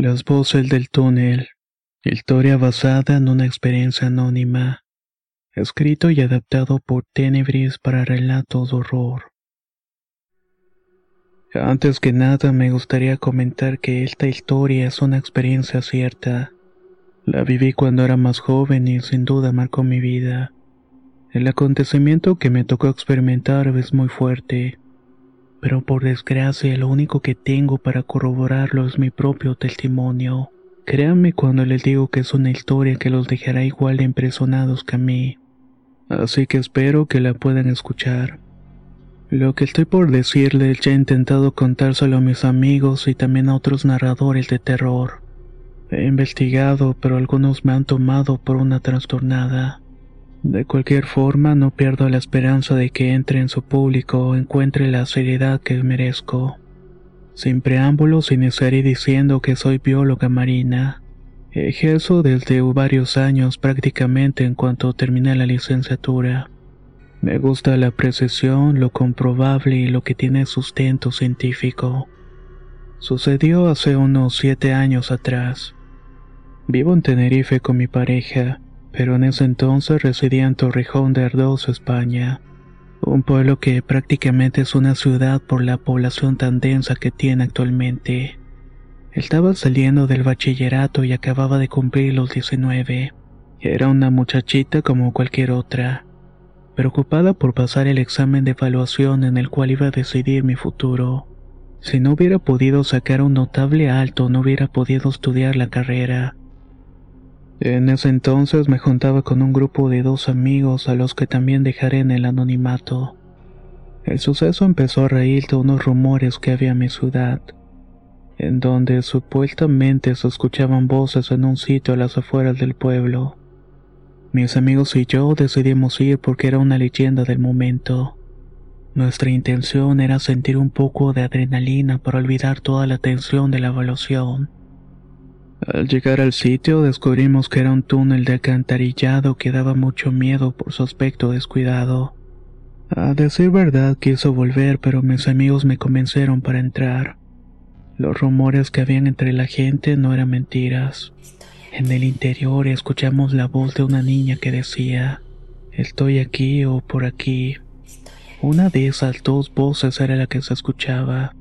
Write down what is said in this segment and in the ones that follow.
Las voces del túnel. Historia basada en una experiencia anónima. Escrito y adaptado por Tenebris para relatos de horror. Antes que nada me gustaría comentar que esta historia es una experiencia cierta. La viví cuando era más joven y sin duda marcó mi vida. El acontecimiento que me tocó experimentar es muy fuerte, pero por desgracia lo único que tengo para corroborarlo es mi propio testimonio. Créanme cuando les digo que es una historia que los dejará igual de impresionados que a mí. Así que espero que la puedan escuchar. Lo que estoy por decirles ya he intentado contárselo a mis amigos y también a otros narradores de terror. He investigado, pero algunos me han tomado por una trastornada. De cualquier forma, no pierdo la esperanza de que entre en su público o encuentre la seriedad que merezco. Sin preámbulos, iniciaré diciendo que soy bióloga marina. Ejerzo desde varios años prácticamente en cuanto terminé la licenciatura. Me gusta la precisión, lo comprobable y lo que tiene sustento científico. Sucedió hace unos siete años atrás. Vivo en Tenerife con mi pareja, pero en ese entonces residía en Torrejón de Ardoz, España, un pueblo que prácticamente es una ciudad por la población tan densa que tiene actualmente. Estaba saliendo del bachillerato y acababa de cumplir los 19. Era una muchachita como cualquier otra preocupada por pasar el examen de evaluación en el cual iba a decidir mi futuro. Si no hubiera podido sacar un notable alto, no hubiera podido estudiar la carrera. En ese entonces me juntaba con un grupo de dos amigos a los que también dejaré en el anonimato. El suceso empezó a raíz de unos rumores que había en mi ciudad, en donde supuestamente se escuchaban voces en un sitio a las afueras del pueblo. Mis amigos y yo decidimos ir porque era una leyenda del momento. Nuestra intención era sentir un poco de adrenalina para olvidar toda la tensión de la evaluación. Al llegar al sitio descubrimos que era un túnel de alcantarillado que daba mucho miedo por su aspecto descuidado. A decir verdad quiso volver pero mis amigos me convencieron para entrar. Los rumores que habían entre la gente no eran mentiras. En el interior escuchamos la voz de una niña que decía, estoy aquí o por aquí. Una de esas dos voces era la que se escuchaba.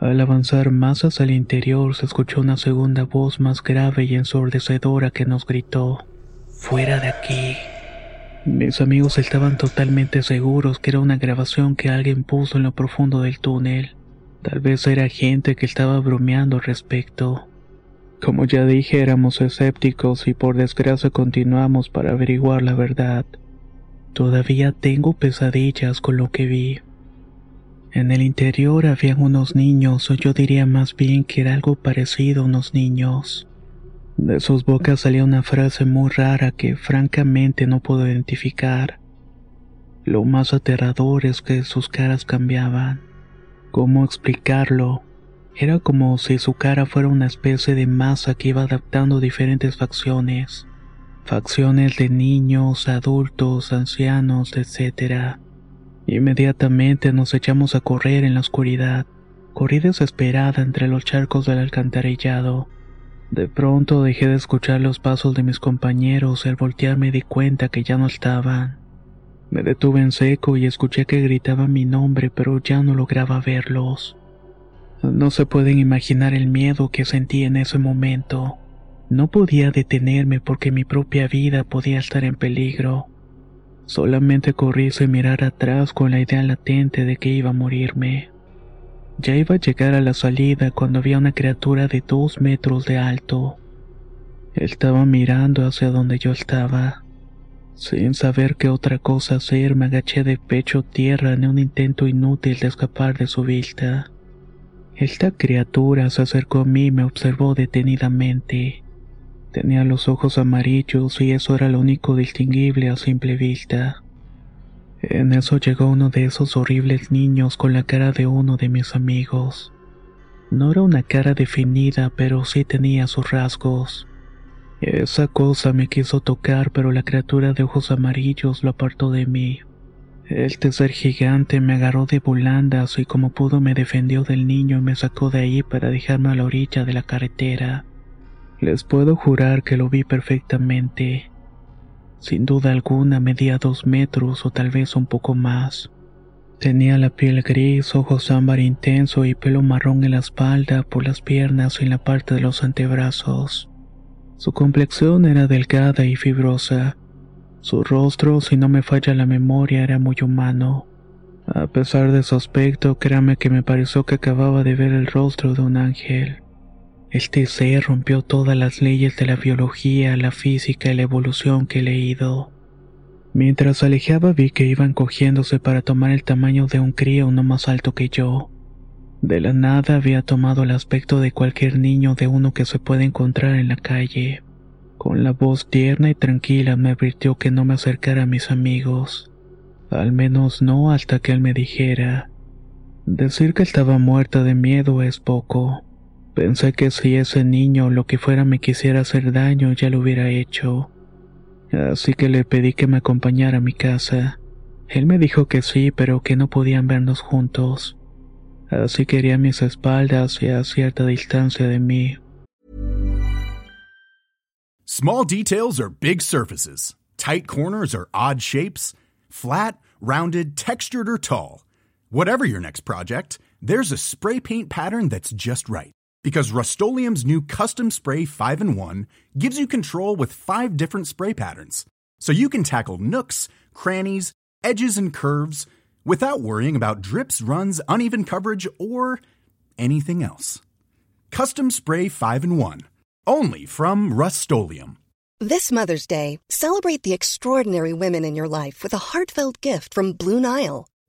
Al avanzar más hacia el interior se escuchó una segunda voz más grave y ensordecedora que nos gritó, fuera de aquí. Mis amigos estaban totalmente seguros que era una grabación que alguien puso en lo profundo del túnel. Tal vez era gente que estaba bromeando al respecto. Como ya dije, éramos escépticos y por desgracia continuamos para averiguar la verdad. Todavía tengo pesadillas con lo que vi. En el interior habían unos niños, o yo diría más bien que era algo parecido a unos niños. De sus bocas salía una frase muy rara que francamente no puedo identificar. Lo más aterrador es que sus caras cambiaban. ¿Cómo explicarlo? Era como si su cara fuera una especie de masa que iba adaptando diferentes facciones. Facciones de niños, adultos, ancianos, etc. Inmediatamente nos echamos a correr en la oscuridad. Corrí desesperada entre los charcos del alcantarillado. De pronto dejé de escuchar los pasos de mis compañeros y al voltear me di cuenta que ya no estaban. Me detuve en seco y escuché que gritaban mi nombre pero ya no lograba verlos. No se pueden imaginar el miedo que sentí en ese momento. No podía detenerme porque mi propia vida podía estar en peligro. Solamente corrí sin mirar atrás con la idea latente de que iba a morirme. Ya iba a llegar a la salida cuando había una criatura de dos metros de alto. Estaba mirando hacia donde yo estaba. Sin saber qué otra cosa hacer, me agaché de pecho tierra en un intento inútil de escapar de su vista. Esta criatura se acercó a mí y me observó detenidamente. Tenía los ojos amarillos y eso era lo único distinguible a simple vista. En eso llegó uno de esos horribles niños con la cara de uno de mis amigos. No era una cara definida, pero sí tenía sus rasgos. Esa cosa me quiso tocar, pero la criatura de ojos amarillos lo apartó de mí. El tercer gigante me agarró de volandas y como pudo me defendió del niño y me sacó de ahí para dejarme a la orilla de la carretera. Les puedo jurar que lo vi perfectamente. Sin duda alguna medía dos metros o tal vez un poco más. Tenía la piel gris, ojos ámbar intenso y pelo marrón en la espalda, por las piernas y en la parte de los antebrazos. Su complexión era delgada y fibrosa. Su rostro, si no me falla la memoria, era muy humano. A pesar de su aspecto, créame que me pareció que acababa de ver el rostro de un ángel. Este ser rompió todas las leyes de la biología, la física y la evolución que he leído. Mientras alejaba vi que iban cogiéndose para tomar el tamaño de un crío no más alto que yo. De la nada había tomado el aspecto de cualquier niño de uno que se puede encontrar en la calle. Con la voz tierna y tranquila me advirtió que no me acercara a mis amigos. Al menos no hasta que él me dijera. Decir que estaba muerta de miedo es poco. Pensé que si ese niño lo que fuera me quisiera hacer daño ya lo hubiera hecho. Así que le pedí que me acompañara a mi casa. Él me dijo que sí, pero que no podían vernos juntos. Así que iría a mis espaldas y a cierta distancia de mí. Small details are big surfaces. Tight corners are odd shapes. Flat, rounded, textured, or tall. Whatever your next project, there's a spray paint pattern that's just right. Because Rust new Custom Spray 5 in 1 gives you control with five different spray patterns. So you can tackle nooks, crannies, edges, and curves without worrying about drips, runs, uneven coverage, or anything else. Custom Spray 5 in 1. Only from Rust This Mother's Day, celebrate the extraordinary women in your life with a heartfelt gift from Blue Nile.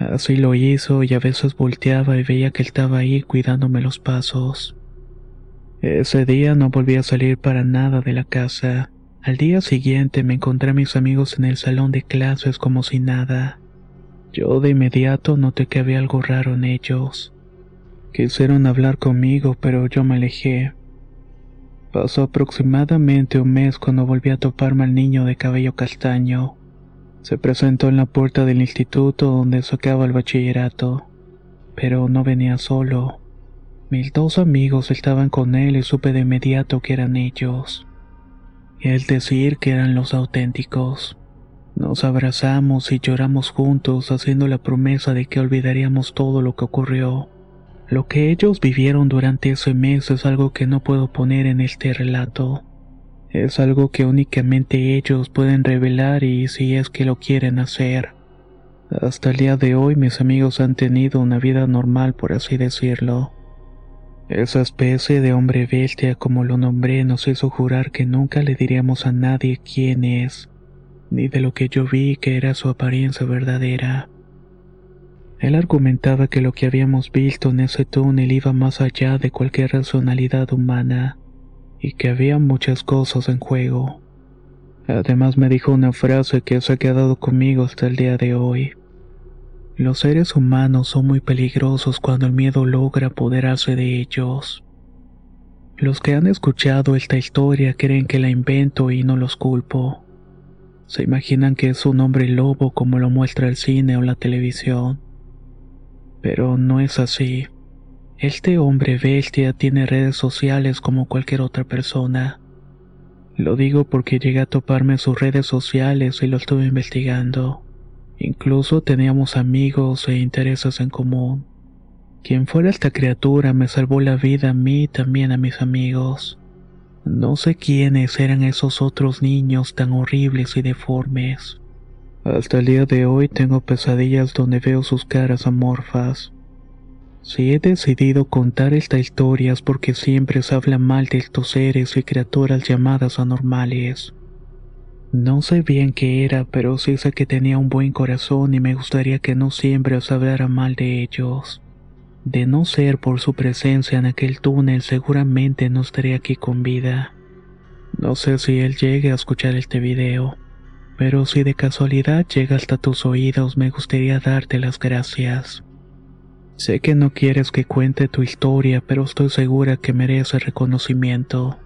Así lo hizo y a veces volteaba y veía que él estaba ahí cuidándome los pasos. Ese día no volví a salir para nada de la casa. Al día siguiente me encontré a mis amigos en el salón de clases como si nada. Yo de inmediato noté que había algo raro en ellos. Quisieron hablar conmigo, pero yo me alejé. Pasó aproximadamente un mes cuando volví a toparme al niño de cabello castaño. Se presentó en la puerta del instituto donde sacaba el bachillerato, pero no venía solo. Mis dos amigos estaban con él y supe de inmediato que eran ellos. El decir que eran los auténticos. Nos abrazamos y lloramos juntos haciendo la promesa de que olvidaríamos todo lo que ocurrió. Lo que ellos vivieron durante ese mes es algo que no puedo poner en este relato. Es algo que únicamente ellos pueden revelar y si es que lo quieren hacer. Hasta el día de hoy mis amigos han tenido una vida normal por así decirlo. Esa especie de hombre bestia como lo nombré nos hizo jurar que nunca le diríamos a nadie quién es, ni de lo que yo vi que era su apariencia verdadera. Él argumentaba que lo que habíamos visto en ese túnel iba más allá de cualquier racionalidad humana y que había muchas cosas en juego. Además me dijo una frase que se ha quedado conmigo hasta el día de hoy. Los seres humanos son muy peligrosos cuando el miedo logra apoderarse de ellos. Los que han escuchado esta historia creen que la invento y no los culpo. Se imaginan que es un hombre lobo como lo muestra el cine o la televisión. Pero no es así. Este hombre bestia tiene redes sociales como cualquier otra persona. Lo digo porque llegué a toparme sus redes sociales y lo estuve investigando. Incluso teníamos amigos e intereses en común. Quien fuera esta criatura me salvó la vida a mí y también a mis amigos. No sé quiénes eran esos otros niños tan horribles y deformes. Hasta el día de hoy tengo pesadillas donde veo sus caras amorfas. Si he decidido contar esta historia es porque siempre se habla mal de estos seres y criaturas llamadas anormales. No sé bien qué era, pero sí sé que tenía un buen corazón y me gustaría que no siempre se hablara mal de ellos. De no ser por su presencia en aquel túnel, seguramente no estaría aquí con vida. No sé si él llegue a escuchar este video, pero si de casualidad llega hasta tus oídos, me gustaría darte las gracias. Sé que no quieres que cuente tu historia, pero estoy segura que merece reconocimiento.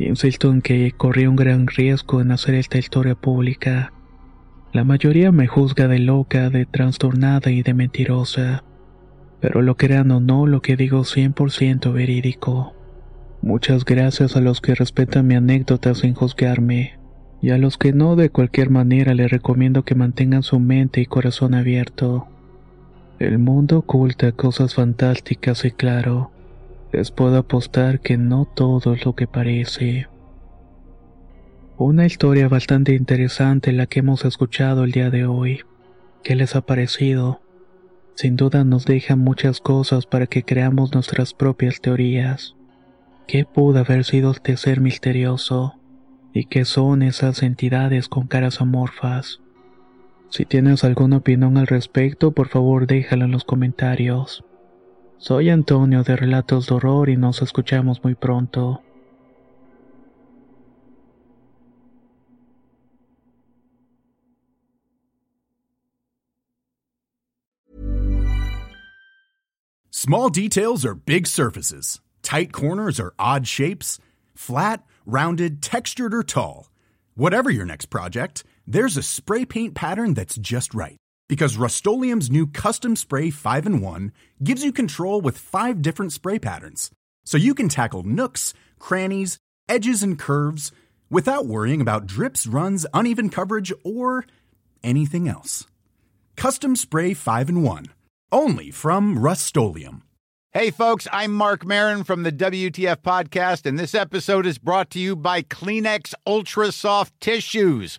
Insisto en que corrí un gran riesgo en hacer esta historia pública. La mayoría me juzga de loca, de trastornada y de mentirosa. Pero lo crean o no, lo que digo 100% verídico. Muchas gracias a los que respetan mi anécdota sin juzgarme. Y a los que no, de cualquier manera, les recomiendo que mantengan su mente y corazón abierto. El mundo oculta cosas fantásticas y claro, les puedo apostar que no todo es lo que parece. Una historia bastante interesante la que hemos escuchado el día de hoy. ¿Qué les ha parecido? Sin duda nos deja muchas cosas para que creamos nuestras propias teorías. ¿Qué pudo haber sido este ser misterioso? ¿Y qué son esas entidades con caras amorfas? Si tienes alguna opinión al respecto, por favor déjala en los comentarios. Soy Antonio de Relatos de Horror y nos escuchamos muy pronto. Small details are big surfaces. Tight corners are odd shapes. Flat, rounded, textured, or tall. Whatever your next project, there's a spray paint pattern that's just right. Because Rust new Custom Spray 5 in 1 gives you control with five different spray patterns. So you can tackle nooks, crannies, edges, and curves without worrying about drips, runs, uneven coverage, or anything else. Custom Spray 5 in 1. Only from Rust Hey, folks, I'm Mark Marin from the WTF Podcast, and this episode is brought to you by Kleenex Ultra Soft Tissues